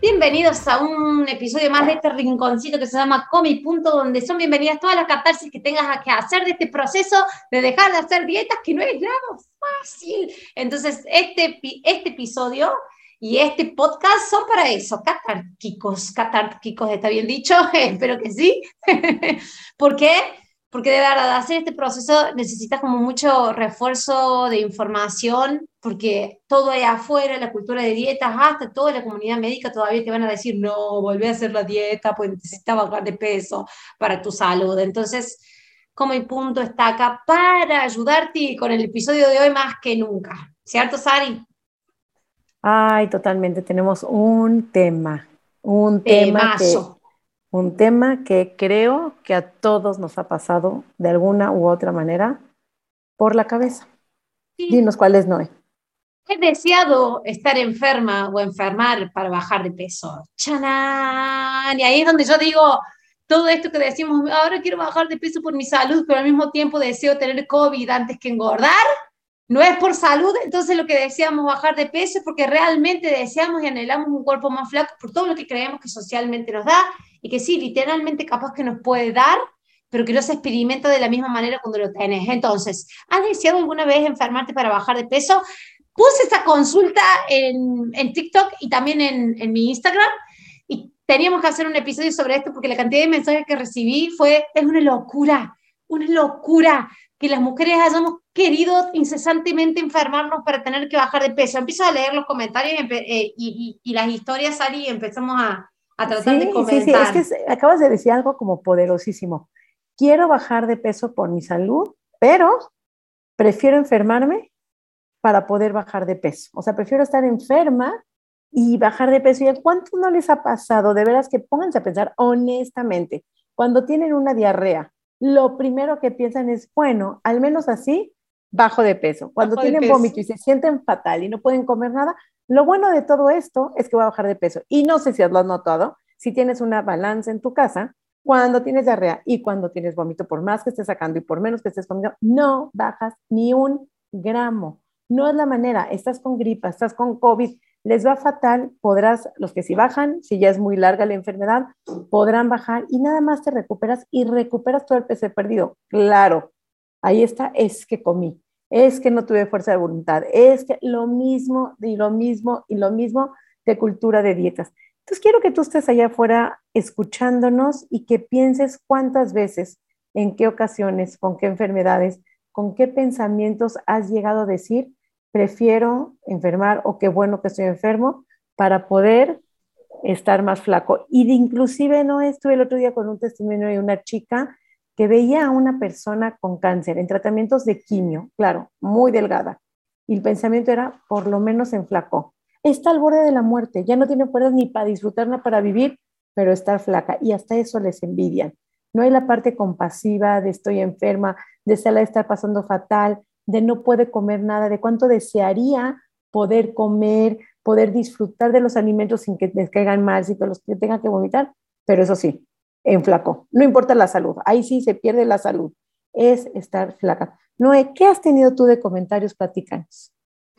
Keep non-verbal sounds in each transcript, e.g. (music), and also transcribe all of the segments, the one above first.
Bienvenidos a un episodio más de este rinconcito que se llama Come y Punto, donde son bienvenidas todas las catarsis que tengas que hacer de este proceso de dejar de hacer dietas, que no es nada fácil. Entonces, este, este episodio y este podcast son para eso, catárquicos, catárquicos, ¿está bien dicho? (laughs) Espero que sí. (laughs) ¿Por qué? Porque de verdad, hacer este proceso necesitas como mucho refuerzo de información, porque todo allá afuera, la cultura de dietas, hasta toda la comunidad médica todavía te van a decir, no, volví a hacer la dieta, pues necesitas bajar de peso para tu salud. Entonces, como mi punto está acá para ayudarte con el episodio de hoy más que nunca. ¿Cierto, Sari? Ay, totalmente. Tenemos un tema, un tema que un tema que creo que a todos nos ha pasado de alguna u otra manera por la cabeza. Dinos cuál es Noé. He deseado estar enferma o enfermar para bajar de peso. ¡Chanán! Y ahí es donde yo digo, todo esto que decimos, ahora quiero bajar de peso por mi salud, pero al mismo tiempo deseo tener COVID antes que engordar no es por salud, entonces lo que deseamos bajar de peso es porque realmente deseamos y anhelamos un cuerpo más flaco por todo lo que creemos que socialmente nos da y que sí, literalmente capaz que nos puede dar, pero que no se experimenta de la misma manera cuando lo tenés. Entonces, ¿has deseado alguna vez enfermarte para bajar de peso? Puse esa consulta en, en TikTok y también en, en mi Instagram y teníamos que hacer un episodio sobre esto porque la cantidad de mensajes que recibí fue, es una locura, una locura que las mujeres hayamos querido incesantemente enfermarnos para tener que bajar de peso. Empiezo a leer los comentarios y, eh, las historias, Ari, y empezamos a, tratar de. Sí, sí, es que acabas de decir algo como poderosísimo. Quiero bajar de peso por mi salud, pero prefiero enfermarme para poder bajar de peso. O sea, prefiero estar enferma y bajar de peso. ¿Y a cuánto no les ha pasado? De veras que pónganse a pensar honestamente, cuando tienen una diarrea, lo primero que piensan es, bueno, al menos así bajo de peso. Cuando tienen vómito y se sienten fatal y no pueden comer nada, lo bueno de todo esto es que va a bajar de peso. Y no sé si lo has notado, si tienes una balanza en tu casa, cuando tienes diarrea y cuando tienes vómito, por más que estés sacando y por menos que estés comiendo, no bajas ni un gramo. No es la manera, estás con gripa, estás con COVID, les va fatal, podrás, los que si bajan, si ya es muy larga la enfermedad, podrán bajar y nada más te recuperas y recuperas todo el peso perdido. Claro, ahí está, es que comí, es que no tuve fuerza de voluntad, es que lo mismo y lo mismo y lo mismo de cultura de dietas. Entonces quiero que tú estés allá afuera escuchándonos y que pienses cuántas veces, en qué ocasiones, con qué enfermedades, con qué pensamientos has llegado a decir, prefiero enfermar o qué bueno que estoy enfermo para poder estar más flaco. Y inclusive no estuve el otro día con un testimonio de una chica que veía a una persona con cáncer en tratamientos de quimio, claro, muy delgada. Y el pensamiento era, por lo menos se enflacó. Está al borde de la muerte, ya no tiene fuerzas ni para disfrutar ni para vivir, pero está flaca. Y hasta eso les envidian. No hay la parte compasiva de estoy enferma, de estar pasando fatal, de no puede comer nada, de cuánto desearía poder comer, poder disfrutar de los alimentos sin que les caigan mal, sin que los que tengan que vomitar, pero eso sí, en flaco. No importa la salud, ahí sí se pierde la salud, es estar flaca. Noé, ¿qué has tenido tú de comentarios? Platícanos.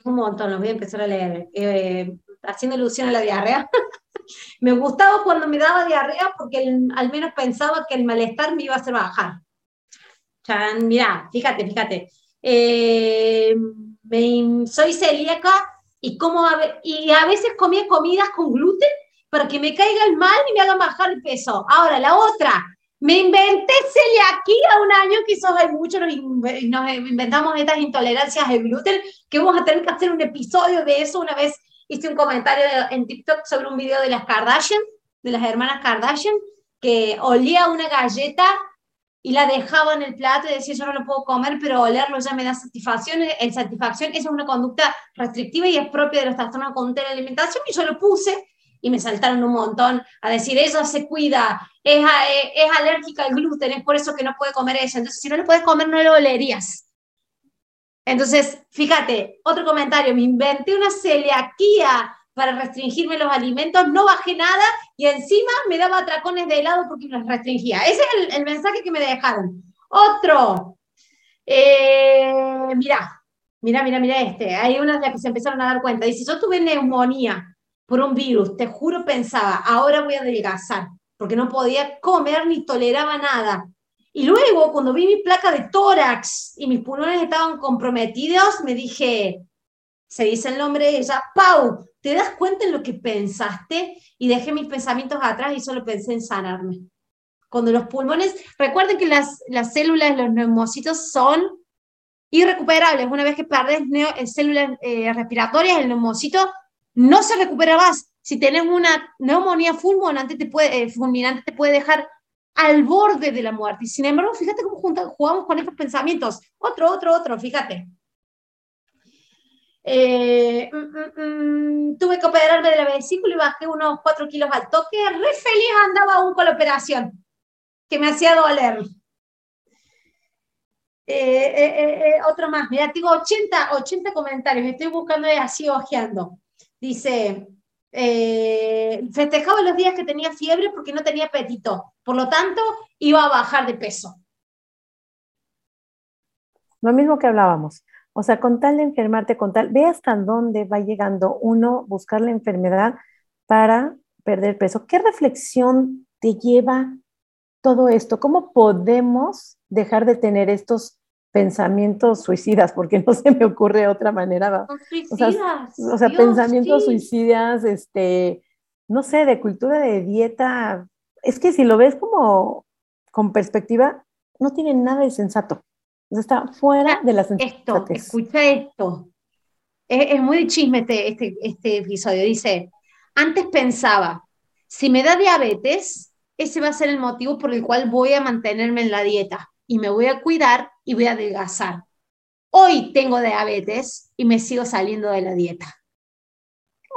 Un montón, los voy a empezar a leer. Eh, haciendo ilusión a la diarrea. (laughs) me gustaba cuando me daba diarrea porque al menos pensaba que el malestar me iba a hacer bajar. mira, fíjate, fíjate eh, soy celíaca y, como a, y a veces comía comidas con gluten para que me caiga el mal y me haga bajar el peso. Ahora, la otra, me inventé celiaquía un año, quizás hay muchos, nos, nos inventamos estas intolerancias al gluten, que vamos a tener que hacer un episodio de eso. Una vez hice un comentario en TikTok sobre un video de las Kardashian, de las hermanas Kardashian, que olía una galleta y la dejaba en el plato y decía, yo no lo puedo comer, pero olerlo ya me da satisfacción. En satisfacción, esa es una conducta restrictiva y es propia de los trastornos con la alimentación, y yo lo puse y me saltaron un montón a decir, ella se cuida, es, es, alérgica al gluten, es por eso que no puede comer ella. Entonces, si no le puedes comer, no lo olerías. Entonces, fíjate, otro comentario, me inventé una celiaquía para restringirme los alimentos, no bajé nada y encima me daba atracones de helado porque los restringía. Ese es el, mensaje que me dejaron. Otro, eh, mira, mira, mira, mira este. Hay unas de las que se empezaron a dar cuenta. Dice, yo tuve neumonía por un virus, te juro pensaba, ahora voy a adelgazar, porque no podía comer ni toleraba nada. Y luego, cuando vi mi placa de tórax y mis pulmones estaban comprometidos, me dije, se dice el nombre de ella, Pau, ¿te das cuenta en lo que pensaste? Y dejé mis pensamientos atrás y solo pensé en sanarme. Cuando los pulmones, recuerden que las, las células, los neumocitos son irrecuperables. Una vez que pierdes eh, células eh, respiratorias, el neumocito no se recupera más. Si tenés una neumonía fulminante te puede, eh, fulminante, te puede dejar al borde de la muerte. Y sin embargo, fíjate cómo jugamos con estos pensamientos. Otro, otro, otro, fíjate. Eh, mm, mm, mm, tuve que operarme de la vesícula y bajé unos 4 kilos al toque. Re feliz andaba aún con la operación, que me hacía doler. Eh, otro más, mira, tengo 80, 80 comentarios, estoy buscando así ojeando. Dice, eh, festejaba los días que tenía fiebre porque no tenía apetito, por lo tanto iba a bajar de peso. Lo mismo que hablábamos. O sea, con tal de enfermarte, con tal, ve hasta dónde va llegando uno buscar la enfermedad para perder peso. ¿Qué reflexión te lleva todo esto? ¿Cómo podemos dejar de tener estos pensamientos suicidas, porque no se me ocurre otra manera. Suicidas. O sea, pensamientos suicidas, este, no sé, de cultura de dieta. Es que si lo ves como con perspectiva, no tiene nada de sensato. está fuera de la Esto, escucha esto. Es, muy chisme este, este, este episodio. Dice, antes pensaba, si me da diabetes, ese va a ser el motivo por el cual voy a mantenerme en la dieta y me voy a cuidar y voy a adelgazar. Hoy tengo diabetes y me sigo saliendo de la dieta.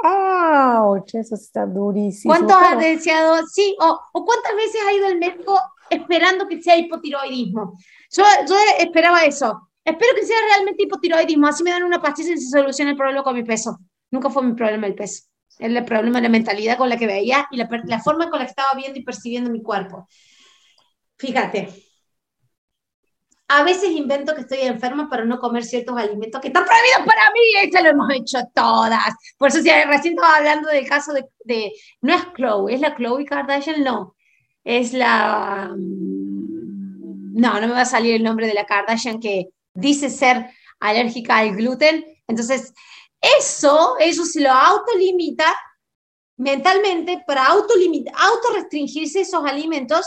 ¡Auch! Eso está durísimo. ¿Cuántos has deseado? Sí, o, cuántas veces ha ido el médico esperando que sea hipotiroidismo. Yo, yo esperaba eso. Espero que sea realmente hipotiroidismo. Así me dan una pastilla y se soluciona el problema con mi peso. Nunca fue mi problema el peso. Es el problema de la mentalidad con la que veía y la, la forma con la que estaba viendo y percibiendo mi cuerpo. Fíjate, a veces invento que estoy enferma para no comer ciertos alimentos que están prohibidos para mí, eso lo hemos hecho todas. Por eso si recién estaba hablando del caso de, no es Chloe, es la Chloe Kardashian, no, es la, mm, no, no me va a salir el nombre de la Kardashian que dice ser alérgica al gluten. Entonces, eso, eso se lo autolimita mentalmente para autorrestringirse esos alimentos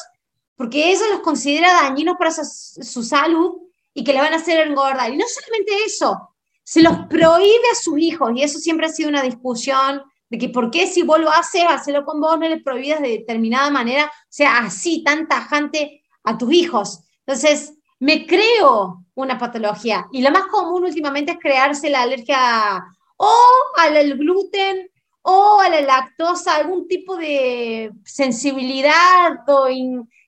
porque eso los considera dañinos para su, salud y que le van a hacer engordar. Y no solamente eso, se los prohíbe a sus hijos, y eso siempre ha sido una discusión de que por qué si vos lo haces, con vos, no le prohíbes de determinada manera, o sea, así, tan tajante a tus hijos. Entonces, me creo una patología, y la más común últimamente es crearse la alergia o al gluten o a la lactosa, algún tipo de sensibilidad o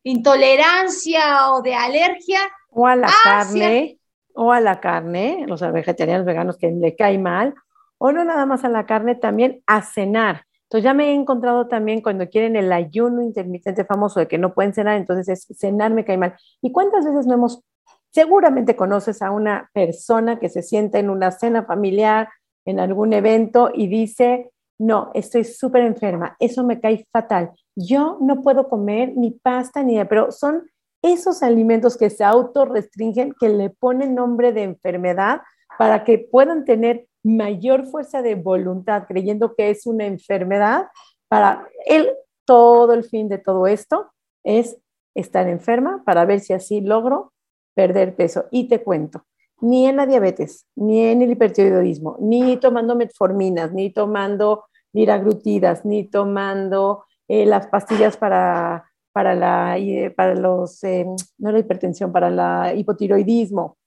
intolerancia o de alergia. O a la carne, o a la carne, los vegetarianos veganos que le cae mal, o no nada más a la carne, también a cenar. Entonces ya me he encontrado también cuando quieren el ayuno intermitente famoso de que no pueden cenar, entonces es cenar me cae mal. ¿Y cuántas veces no hemos, seguramente conoces a una persona que se sienta en una cena familiar, en algún evento y dice, no, estoy súper enferma, eso me cae fatal. Yo no puedo comer ni pasta ni pero son esos alimentos que se autorrestringen, que le ponen nombre de enfermedad para que puedan tener mayor fuerza de voluntad, creyendo que es una enfermedad. Para él, todo el fin de todo esto es estar enferma para ver si así logro perder peso. Y te cuento, ni en la diabetes, ni en el hipertiroidismo, ni tomando metforminas, ni tomando liraglutidas, ni tomando eh, las pastillas para, para, la, eh, para los, eh, no la hipertensión, para la hipotiroidismo.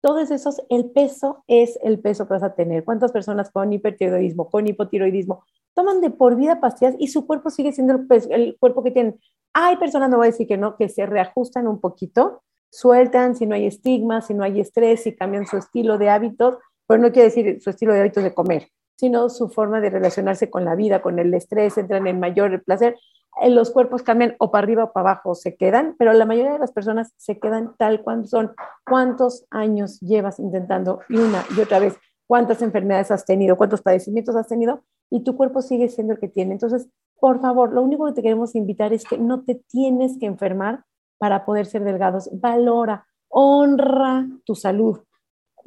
Todos esos, el peso es el peso que vas a tener. ¿Cuántas personas con hipertiroidismo, con hipotiroidismo toman de por vida pastillas y su cuerpo sigue siendo el, pues, el cuerpo que tienen. Hay personas, no voy a decir que no, que se reajustan un poquito, sueltan si no hay estigma, si no hay estrés, si cambian su estilo de hábitos, pero no quiere decir su estilo de hábitos de comer, sino su forma de relacionarse con la vida, con el estrés, entran en mayor placer. Eh, los cuerpos cambian o para arriba o para abajo, se quedan, pero la mayoría de las personas se quedan tal cual son. ¿Cuántos años llevas intentando y una y otra vez? ¿Cuántas enfermedades has tenido? ¿Cuántos padecimientos has tenido? Y tu cuerpo sigue siendo el que tiene. Entonces, por favor, lo único que te queremos invitar es que no te tienes que enfermar para poder ser delgados. Valora, honra tu salud.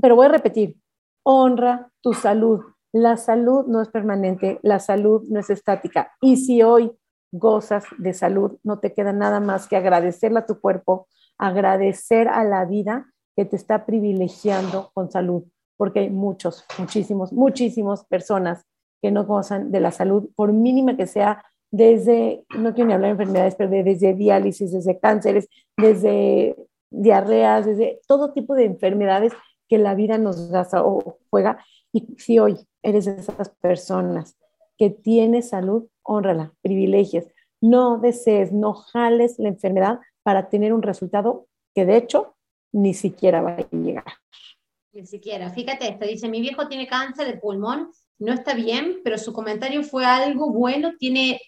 Pero voy a repetir, honra tu salud. La salud no es permanente, la salud no es estática. Y si hoy gozas de salud, no te queda nada más que agradecerle a tu cuerpo, agradecer a la vida que te está privilegiando con salud, porque hay muchos, muchísimos, muchísimas personas que no gozan de la salud, por mínima que sea, desde, no quiero ni hablar de enfermedades, pero desde diálisis, desde cánceres, desde diarreas, desde todo tipo de enfermedades que la vida nos gasta o juega. Y si hoy eres de esas personas que tienes salud, honrala, privilegios. No desees, no jales la enfermedad para tener un resultado que de hecho ni siquiera va a llegar. Ni siquiera. Fíjate esto, dice, mi viejo tiene cáncer de pulmón, no está bien, pero su comentario fue algo bueno, tiene,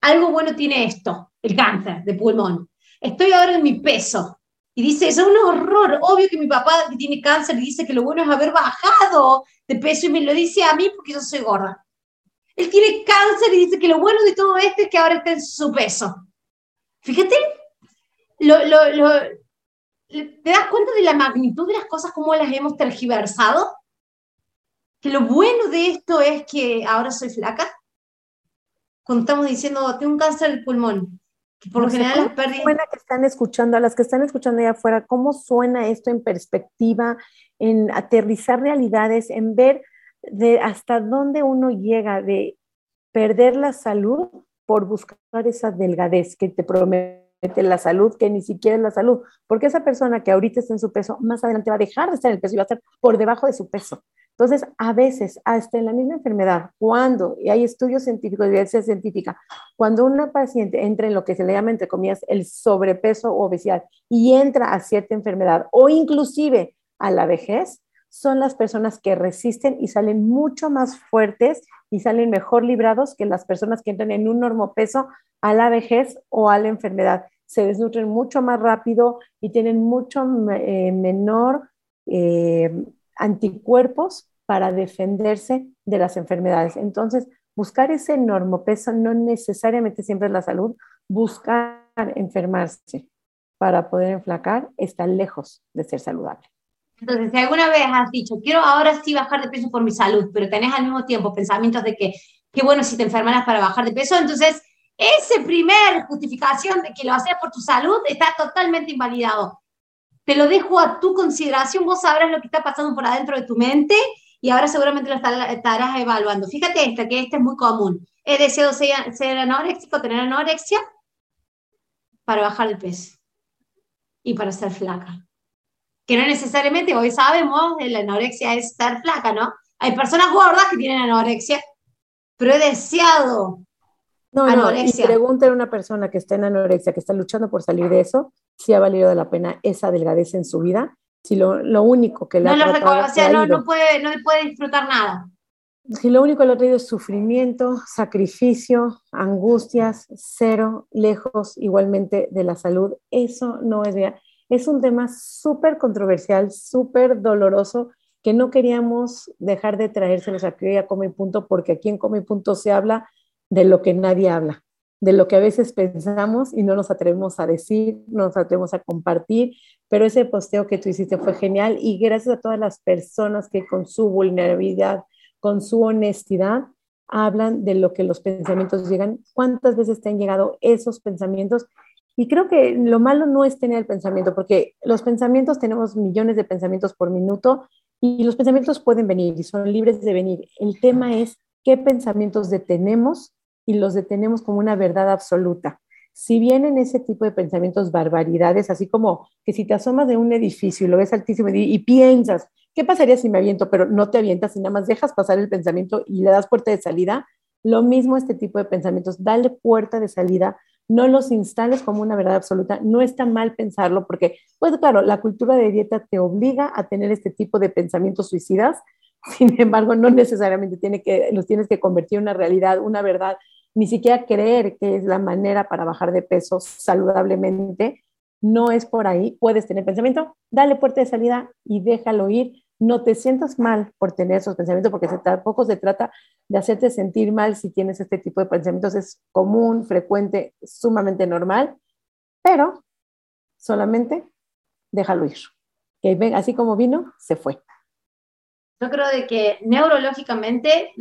algo bueno tiene esto, el cáncer de pulmón. Estoy ahora en mi peso, y dice, es un horror, obvio que mi papá que tiene cáncer dice que lo bueno es haber bajado de peso y me lo dice a mí porque yo soy gorda. Él tiene cáncer y dice que lo bueno de todo esto es que ahora está en su peso. Fíjate, lo, lo, lo, ¿te das cuenta de la magnitud de las cosas, cómo las hemos tergiversado? Que lo bueno de esto es que ahora soy flaca. Cuando estamos diciendo, tengo un cáncer del pulmón, por lo general las pérdidas... Suena que están escuchando, a las que están escuchando allá afuera, ¿cómo suena esto en perspectiva, en aterrizar realidades, en ver de hasta dónde uno llega de perder la salud por buscar esa delgadez que te promete la salud, que ni siquiera es la salud, porque esa persona que ahorita está en su peso, más adelante va a dejar de estar en el peso y va a estar por debajo de su peso. Entonces, a veces, hasta en la misma enfermedad, cuando, y hay estudios científicos, evidencia científica, cuando una paciente entra en lo que se le llama, entre comillas, el sobrepeso o obesidad y entra a cierta enfermedad o inclusive a la vejez, son las personas que resisten y salen mucho más fuertes y salen mejor librados que las personas que entran en un normopeso a la vejez o a la enfermedad. Se desnutren mucho más rápido y tienen mucho eh, menor eh, anticuerpos para defenderse de las enfermedades. Entonces, buscar ese normopeso no necesariamente siempre es la salud, buscar enfermarse para poder enflacar está lejos de ser saludable. Entonces, si alguna vez has dicho, quiero ahora sí bajar de peso por mi salud, pero tenés al mismo tiempo pensamientos de que qué bueno si te enfermaras para bajar de peso, entonces ese primer justificación de que lo haces por tu salud está totalmente invalidado. Te lo dejo a tu consideración, vos sabrás lo que está pasando por adentro de tu mente y ahora seguramente lo estarás evaluando. Fíjate esta, que este es muy común. He deseado ser, ser anoréxico, tener anorexia para bajar de peso y para ser flaca. Que no necesariamente, hoy sabemos, la anorexia es estar flaca, ¿no? Hay personas gordas que tienen anorexia, pero he deseado no, anorexia. No, y pregúntale a una persona que está en anorexia, que está luchando por salir de eso, si ha valido la pena esa delgadez en su vida si lo, lo único que le no ha lo o sea, no, no, puede, no puede disfrutar nada. Si lo único que le ha traído es sufrimiento, sacrificio, angustias, cero, lejos igualmente de la salud, eso no es real. Es un tema súper controversial, súper doloroso, que no queríamos dejar de traérselos aquí a Come Punto, porque aquí en Come Punto se habla de lo que nadie habla de lo que a veces pensamos y no nos atrevemos a decir, no nos atrevemos a compartir, pero ese posteo que tú hiciste fue genial y gracias a todas las personas que con su vulnerabilidad, con su honestidad, hablan de lo que los pensamientos llegan, cuántas veces te han llegado esos pensamientos. Y creo que lo malo no es tener el pensamiento, porque los pensamientos tenemos millones de pensamientos por minuto y los pensamientos pueden venir y son libres de venir. El tema es qué pensamientos detenemos y los detenemos como una verdad absoluta. Si vienen ese tipo de pensamientos, barbaridades, así como que si te asomas de un edificio y lo ves altísimo y, piensas, ¿qué pasaría si me aviento? Pero no te avientas y nada más dejas pasar el pensamiento y le das puerta de salida, Lo mismo este tipo de pensamientos, dale puerta de salida, no los instales como una verdad absoluta, no está mal pensarlo porque, pues claro, la cultura de dieta te obliga a tener este tipo de pensamientos suicidas, (laughs) sin embargo, no necesariamente tiene que, los tienes que convertir en una realidad, una verdad, ni siquiera creer que es la manera para bajar de peso saludablemente, no es por ahí, puedes tener pensamiento, dale puerta de salida y déjalo ir, no te sientas mal por tener esos pensamientos, porque tampoco se trata de hacerte sentir mal si tienes este tipo de pensamientos. Es común, frecuente, sumamente normal, pero solamente déjalo ir. Así como vino, se fue. Yo creo de que neurológicamente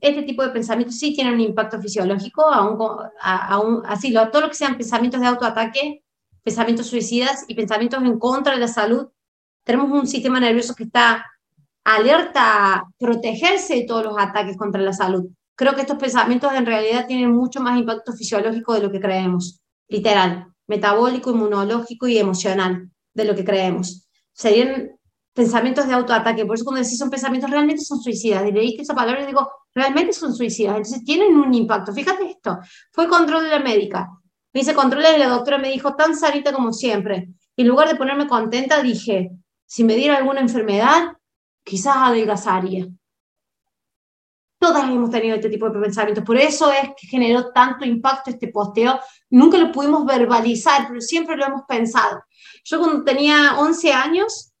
este tipo de pensamientos sí tienen un impacto fisiológico, aún, así, todo lo que sean pensamientos de autoataque, pensamientos suicidas y pensamientos en contra de la salud tenemos un sistema nervioso que está alerta a protegerse de todos los ataques contra la salud. Creo que estos pensamientos en realidad tienen mucho más impacto fisiológico de lo que creemos, literal, metabólico, inmunológico y emocional de lo que creemos. Serían pensamientos de autoataque, por eso cuando decís son pensamientos realmente son suicidas, y leíste esa palabra y digo, realmente son suicidas, entonces tienen un impacto. Fíjate esto, fue control de la médica, me hice control y la doctora me dijo tan sanita como siempre. Y en lugar de ponerme contenta, dije, si me diera alguna enfermedad, quizás adelgazaría. Todas hemos tenido este tipo de pensamientos, por eso es que generó tanto impacto este posteo. Nunca lo pudimos verbalizar, pero siempre lo hemos pensado. Yo cuando tenía 11 años,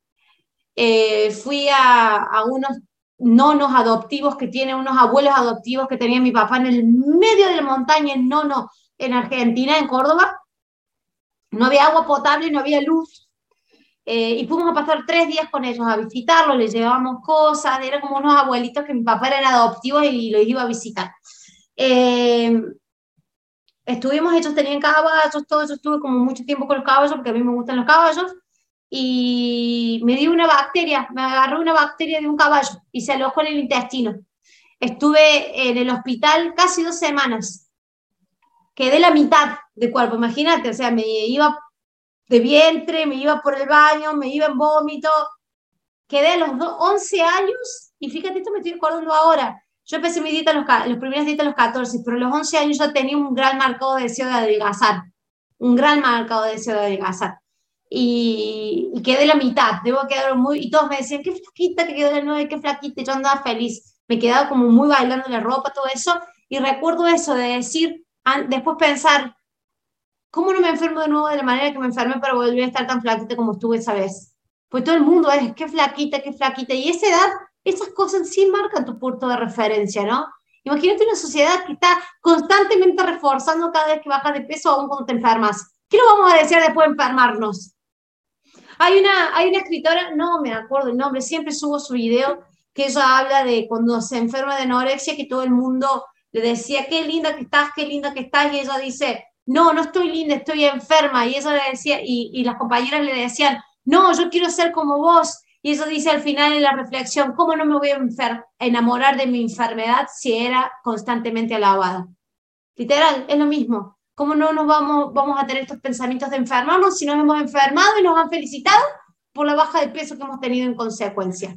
eh, fui a, a unos nonos adoptivos que tiene unos abuelos adoptivos que tenía mi papá en el medio de la montaña, en Nono, en Argentina, en Córdoba. No había agua potable, no había luz. Eh, y fuimos a pasar tres días con ellos a visitarlos, les llevábamos cosas, eran como unos abuelitos que mi papá era adoptivo y los iba a visitar. Eh, estuvimos, ellos tenían caballos, todo eso, estuve como mucho tiempo con los caballos porque a mí me gustan los caballos y me dio una bacteria, me agarró una bacteria de un caballo y se alojó en el intestino. Estuve en el hospital casi dos semanas. Quedé la mitad de cuerpo, imagínate, o sea, me iba de vientre, me iba por el baño, me iba en vómito. Quedé a los 11 años, y fíjate, esto me estoy acordando ahora. Yo empecé mi dieta, los, los primeros dietas a los 14, pero a los 11 años ya tenía un gran marcado deseo de adelgazar. Un gran marcado deseo de adelgazar. Y, y, quedé la mitad, debo quedar muy, y todos me decían, qué flaquita que quedó la nueve, qué flaquita, yo andaba feliz, me quedaba como muy bailando la ropa, todo eso, y recuerdo eso de decir, después pensar, ¿Cómo no me enfermo de nuevo de la manera que me enfermé para volver a estar tan flaquita como estuve esa vez? Pues todo el mundo es, qué flaquita, qué flaquita. Y esa edad, esas cosas sí marcan tu punto de referencia, ¿no? Imagínate una sociedad que está constantemente reforzando cada vez que bajas de peso, aún cuando te enfermas. ¿Qué nos vamos a decir después de enfermarnos? Hay una, hay una escritora, no me acuerdo el nombre, siempre subo su video, que ella habla de cuando se enferma de anorexia, que todo el mundo le decía, qué linda que estás, qué linda que estás, y ella dice, no, no estoy linda, estoy enferma. Y eso le decía, y, las compañeras le decían, no, yo quiero ser como vos. Y eso dice al final en la reflexión, ¿cómo no me voy a enamorar de mi enfermedad si era constantemente alabada? Literal, es lo mismo. ¿Cómo no nos vamos, a tener estos pensamientos de enfermarnos si nos hemos enfermado y nos han felicitado por la baja de peso que hemos tenido en consecuencia?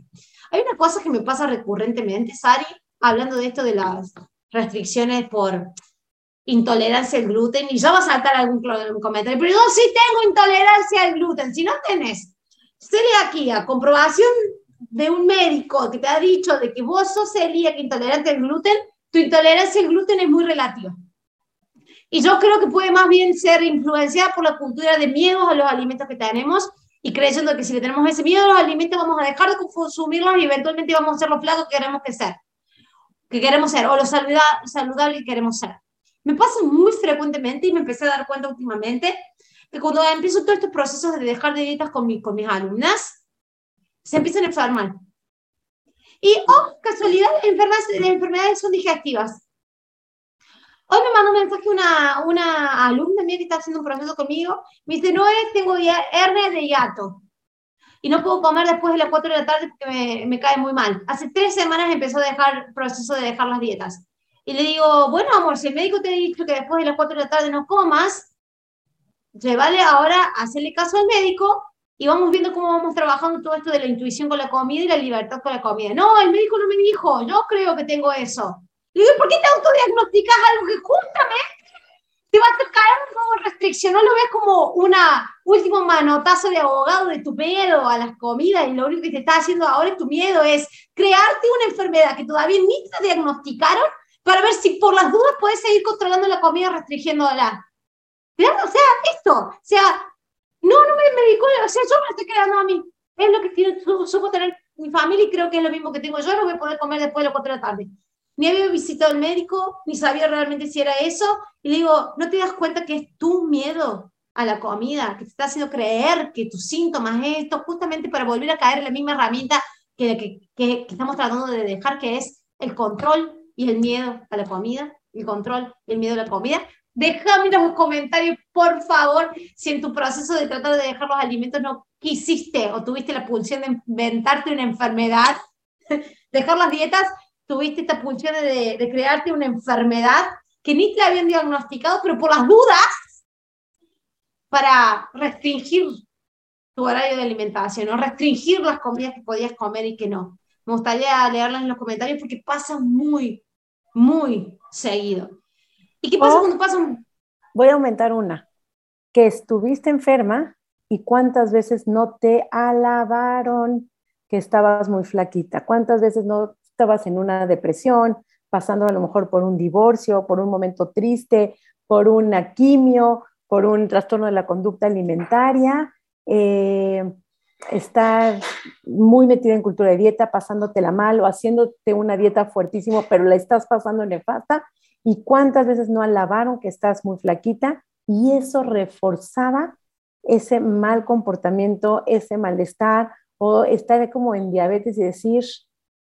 Hay una cosa que me pasa recurrentemente, Sari, hablando de esto de las restricciones por intolerancia al gluten y ya va a saltar algún comentario, pero yo sí tengo intolerancia al gluten. Si no tenés celiaquía, comprobación de un médico que te ha dicho de que vos sos celíaca intolerante al gluten, tu intolerancia al gluten es muy relativa. Y yo creo que puede más bien ser influenciada por la cultura de miedos a los alimentos que tenemos y creyendo que si le tenemos ese miedo a los alimentos vamos a dejar de consumirlos y eventualmente vamos a ser los flacos que queremos que ser, que queremos ser, o los saludables que queremos ser. Me pasa muy frecuentemente y me empecé a dar cuenta últimamente que cuando empiezo todos estos procesos de dejar de dietas con, con mis alumnas, se empiezan a enfermar. Y, oh, casualidad, las enfermedades son digestivas. Hoy me mandó un mensaje una, una alumna mía que está haciendo un proceso conmigo. Me dice, no, tengo hernia de hiato. Y no puedo comer después de las 4 de la tarde porque me, me cae muy mal. Hace tres semanas empezó a dejar proceso de dejar las dietas. Y le digo, bueno, amor, si el médico te ha dicho que después de las 4 de la tarde no comas, vale ahora hacerle caso al médico y vamos viendo cómo vamos trabajando todo esto de la intuición con la comida y la libertad con la comida. No, el médico no me dijo, yo creo que tengo eso. Le digo, ¿por qué te autodiagnosticas algo que justamente te va a hacer caer como restricción? ¿No lo ves como una último manotazo de abogado de tu miedo a las comidas y lo único que te está haciendo ahora es tu miedo es crearte una enfermedad que todavía ni te diagnosticaron para ver si por las dudas puedes seguir controlando la comida restringiéndola. O sea, esto, o sea, no, no me medico, o sea, yo me estoy creando a mí. Es lo que tiene, supo tener mi familia y creo que es lo mismo que tengo yo, no voy a poder comer después de las 4 de la tarde. Ni había visitado al médico, ni sabía realmente si era eso. Y digo, ¿no te das cuenta que es tu miedo a la comida, que te está haciendo creer que tus síntomas es esto, justamente para volver a caer en la misma herramienta que, que, estamos tratando de dejar, que es el control y el miedo a la comida, el control y el miedo a la comida. Déjame los comentarios, por favor, si en tu proceso de tratar de dejar los alimentos no quisiste o tuviste la pulsión de inventarte una enfermedad, (laughs) dejar las dietas, tuviste esta pulsión de, de crearte una enfermedad que ni te habían diagnosticado, pero por las dudas, para restringir tu horario de alimentación o restringir las comidas que podías comer y que no. Me gustaría leerlas en los comentarios porque pasa muy, muy seguido. ¿Y qué pasa cuando pasa un... Voy a aumentar una. Que estuviste enferma y cuántas veces no te alabaron que estabas muy flaquita. ¿Cuántas veces no estabas en una depresión, pasando a lo mejor por un divorcio, por un momento triste, por una quimio, por un trastorno de la conducta alimentaria? Eh, estar muy metida en cultura de dieta, pasándotela mal o haciéndote una dieta fuertísimo, pero la estás pasando nefasta. ¿Y cuántas veces no alabaron que estás muy flaquita? Y eso reforzaba ese mal comportamiento, ese malestar o estar como en diabetes y decir,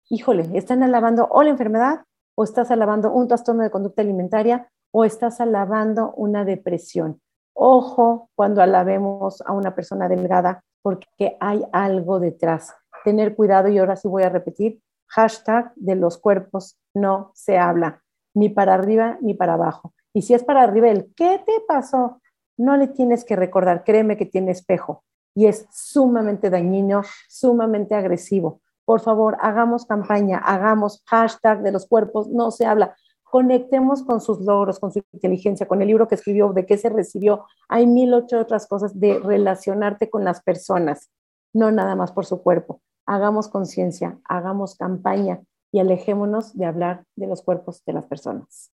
híjole, están alabando o la enfermedad o estás alabando un trastorno de conducta alimentaria o estás alabando una depresión. Ojo cuando alabemos a una persona delgada porque hay algo detrás. Tener cuidado y ahora sí voy a repetir, hashtag de los cuerpos no se habla, ni para arriba ni para abajo. Y si es para arriba, el ¿qué te pasó? No le tienes que recordar, créeme que tiene espejo y es sumamente dañino, sumamente agresivo. Por favor, hagamos campaña, hagamos hashtag de los cuerpos, no se habla conectemos con sus logros, con su inteligencia, con el libro que escribió, de qué se recibió. Hay mil ocho otras cosas de relacionarte con las personas, no nada más por su cuerpo. Hagamos conciencia, hagamos campaña y alejémonos de hablar de los cuerpos de las personas.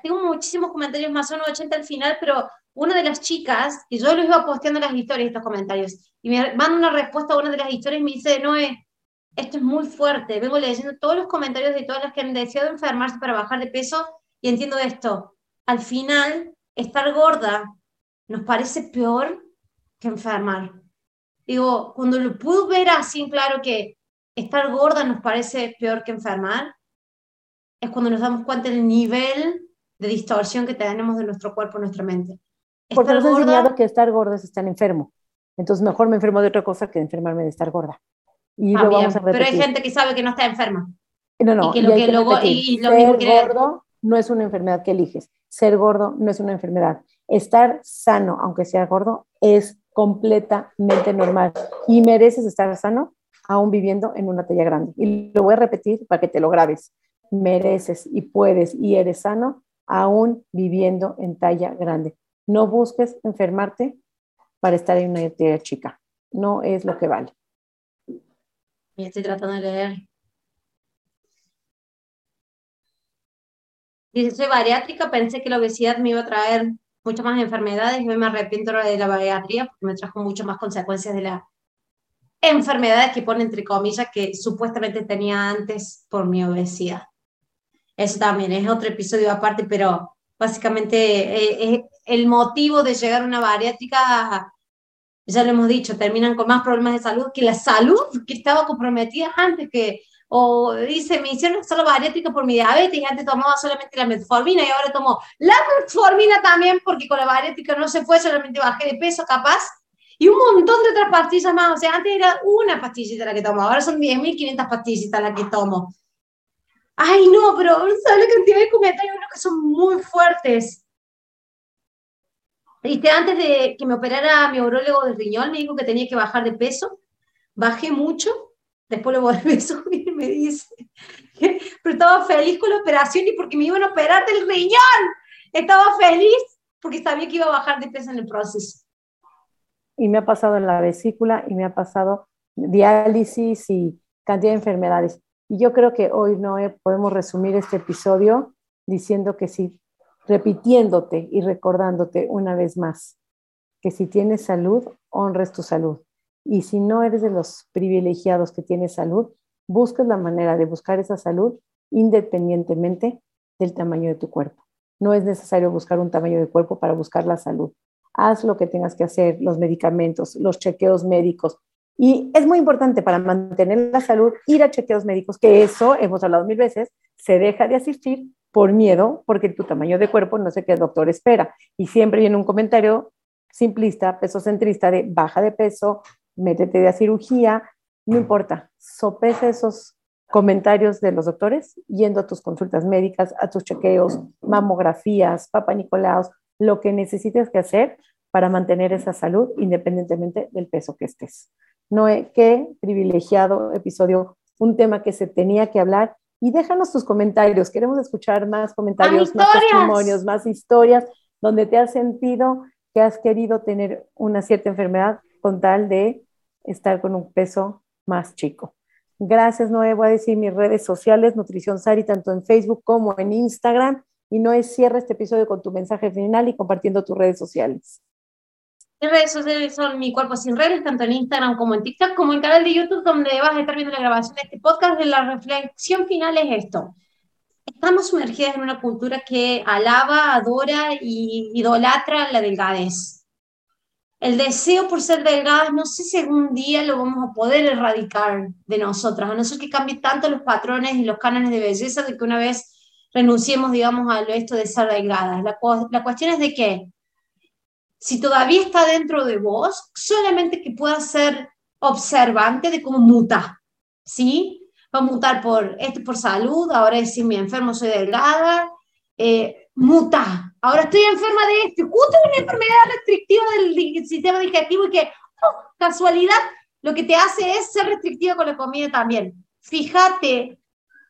tengo muchísimos comentarios más menos 80 al final, pero una de las chicas, y yo les iba posteando las historias, estos comentarios, y me manda una respuesta a una de las historias y me dice, Noé, esto es muy fuerte. Vengo leyendo todos los comentarios de todas las que han deseado enfermarse para bajar de peso y entiendo esto. Al final, estar gorda nos parece peor que enfermar. Digo, cuando lo puedo ver así, claro que estar gorda nos parece peor que enfermar, es cuando nos damos cuenta del nivel de distorsión que tenemos de nuestro cuerpo, nuestra mente. Porque nos gorda, enseñado que estar gorda es estar enfermo. Entonces mejor me enfermo de otra cosa que de enfermarme de estar gorda. Y lo vamos a repetir. Pero hay gente que sabe que no está enferma. No, no, y que lo, que, luego, y lo Ser gordo no es una enfermedad que eliges. Ser gordo no es una enfermedad. Estar sano, aunque sea gordo, es completamente normal. Y mereces estar sano aún viviendo en una talla grande. Y lo voy a repetir para que te lo grabes. Mereces y puedes y eres sano aún viviendo en talla grande. No busques enfermarte para estar en una talla chica. No es lo que vale. Y estoy tratando de leer. Dice, soy bariátrica, pensé que la obesidad me iba a traer muchas más enfermedades y me arrepiento de la bariatría porque me trajo mucho más consecuencias de las enfermedades que pone entre comillas que supuestamente tenía antes por mi obesidad. Eso también es otro episodio aparte, pero básicamente eh, eh, el motivo de llegar a una bariátrica ya lo hemos dicho, terminan con más problemas de salud que la salud que estaba comprometida antes que, o dice, me hicieron solo bariátrica por mi diabetes y antes tomaba solamente la metformina y ahora tomo la metformina también porque con la bariátrica no se fue, solamente bajé de peso capaz y un montón de otras pastillas más, o sea, antes era una pastillita la que tomo, ahora son 10.500 pastillitas las que tomo. Ay, no, pero ¿sabes la cantidad de comentarios que son muy fuertes? Viste, antes de que me operara mi urologo de riñón, me dijo que tenía que bajar de peso. Bajé mucho, después lo volví a (laughs) subir me dice. Pero estaba feliz con la operación y porque me iban a operar del riñón. Estaba feliz porque sabía que iba a bajar de peso en el proceso. Y me ha pasado en la vesícula y me ha pasado diálisis y cantidad de enfermedades. Y yo creo que hoy, no podemos resumir este episodio diciendo que sí, repitiéndote y recordándote una vez más que si tienes salud, honres tu salud. Y si no eres de los privilegiados que tienes salud, buscas la manera de buscar esa salud independientemente del tamaño de tu cuerpo. No es necesario buscar un tamaño de cuerpo para buscar la salud. Haz lo que tengas que hacer, los medicamentos, los chequeos médicos, y es muy importante para mantener la salud ir a chequeos médicos, que eso, hemos hablado mil veces, se deja de asistir por miedo, porque tu tamaño de cuerpo no sé qué doctor espera. Y siempre viene un comentario simplista, pesocentrista de baja de peso, métete de cirugía, no importa, sopesa esos comentarios de los doctores yendo a tus consultas médicas, a tus chequeos, mamografías, papá Nicolaos, lo que necesites que hacer para mantener esa salud independientemente del peso que estés. Noé, qué privilegiado episodio, un tema que se tenía que hablar. Y déjanos tus comentarios, queremos escuchar más comentarios, más testimonios, más historias, donde te has sentido que has querido tener una cierta enfermedad con tal de estar con un peso más chico. Gracias, Noé. Voy a decir mis redes sociales, Nutrición Sari, tanto en Facebook como en Instagram. Y Noé, cierra este episodio con tu mensaje final y compartiendo tus redes sociales. Mis redes sociales son Mi Cuerpo Sin Redes, tanto en Instagram como en TikTok, como en el canal de YouTube, donde vas a estar viendo la grabación de este podcast. De la reflexión final es esto. Estamos sumergidas en una cultura que alaba, adora y idolatra la delgadez. El deseo por ser delgadas, no sé si algún día lo vamos a poder erradicar de nosotras, a no ser que cambie tanto los patrones y los cánones de belleza de que una vez renunciemos, digamos, a esto de ser delgadas. La, la cuestión es de que si todavía está dentro de vos, solamente que pueda ser observante de cómo muta, ¿sí? Va a mutar por, esto por salud, ahora es si me enfermo soy delgada, eh, muta, ahora estoy enferma de esto, justo una enfermedad restrictiva del sistema digestivo y que, oh, casualidad, lo que te hace es ser restrictiva con la comida también. Fíjate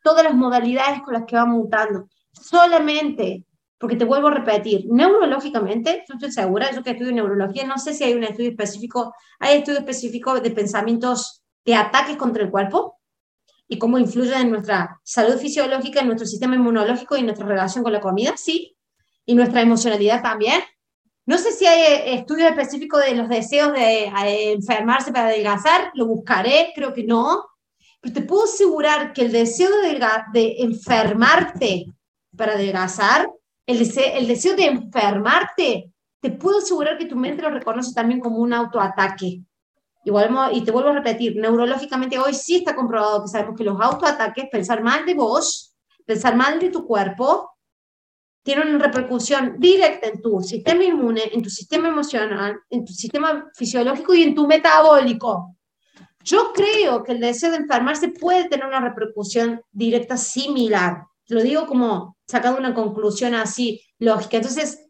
todas las modalidades con las que va mutando. Solamente porque te vuelvo a repetir, neurológicamente, yo estoy segura, yo que estudio neurología, no sé si hay un estudio específico, hay estudios específicos de pensamientos de ataques contra el cuerpo y cómo influyen en nuestra salud fisiológica, en nuestro sistema inmunológico y en nuestra relación con la comida, sí, y nuestra emocionalidad también. No sé si hay eh, estudios específicos de los deseos de eh, enfermarse para adelgazar, lo buscaré, creo que no, pero te puedo asegurar que el deseo de, de enfermarte para adelgazar el deseo, de enfermarte, te puedo asegurar que tu mente lo reconoce también como un autoataque. Igual, y te vuelvo a repetir, neurológicamente hoy sí está comprobado que sabemos que los autoataques, pensar mal de vos, pensar mal de tu cuerpo, tienen una repercusión directa en tu sistema inmune, en tu sistema emocional, en tu sistema fisiológico y en tu metabólico. Yo creo que el deseo de enfermarse puede tener una repercusión directa similar. Lo digo como sacando una conclusión así lógica. Entonces,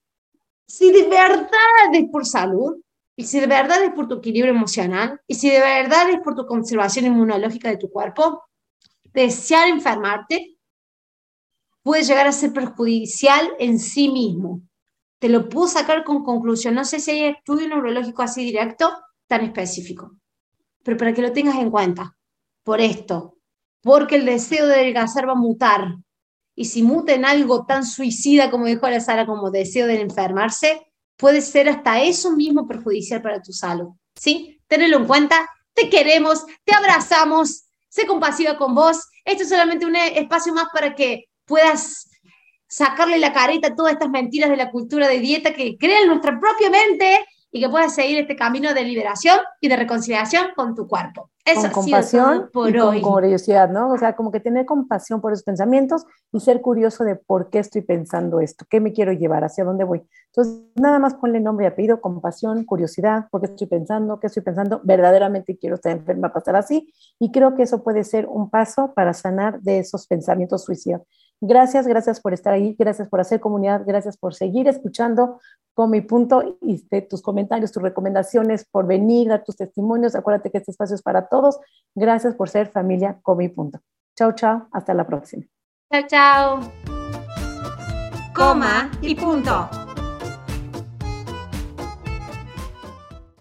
si de verdad es por salud, y si de verdad es por tu equilibrio emocional, y si de verdad es por tu conservación inmunológica de tu cuerpo, desear enfermarte puede llegar a ser perjudicial en sí mismo. Te lo puedo sacar con conclusión. No sé si hay estudio neurológico así directo, tan específico, pero para que lo tengas en cuenta, por esto, porque el deseo de adelgazar va a mutar, y si muta en algo tan suicida como dijo la Sara, como deseo de enfermarse, puede ser hasta eso mismo perjudicial para tu salud. ¿Sí? Tenelo en cuenta. Te queremos, te abrazamos, sé compasiva con vos. Esto es solamente un espacio más para que puedas sacarle la careta a todas estas mentiras de la cultura de dieta que crean nuestra propia mente y que puedas seguir este camino de liberación y de reconciliación con tu cuerpo. Eso con compasión por y con curiosidad, ¿no? O sea, como que tener compasión por esos pensamientos y ser curioso de por qué estoy pensando esto, qué me quiero llevar, hacia dónde voy. Entonces, nada más ponle nombre y apellido, compasión, curiosidad, por qué estoy pensando, qué estoy pensando, verdaderamente quiero estar enferma, pasar así. Y creo que eso puede ser un paso para sanar de esos pensamientos suicidas. Gracias, gracias por estar ahí, gracias por hacer comunidad, gracias por seguir escuchando con mi punto y de tus comentarios, tus recomendaciones, por venir, a tus testimonios. Acuérdate que este espacio es para todos. Gracias por ser familia con mi punto. Chao, chao. Hasta la próxima. Chao, chao. Coma y punto.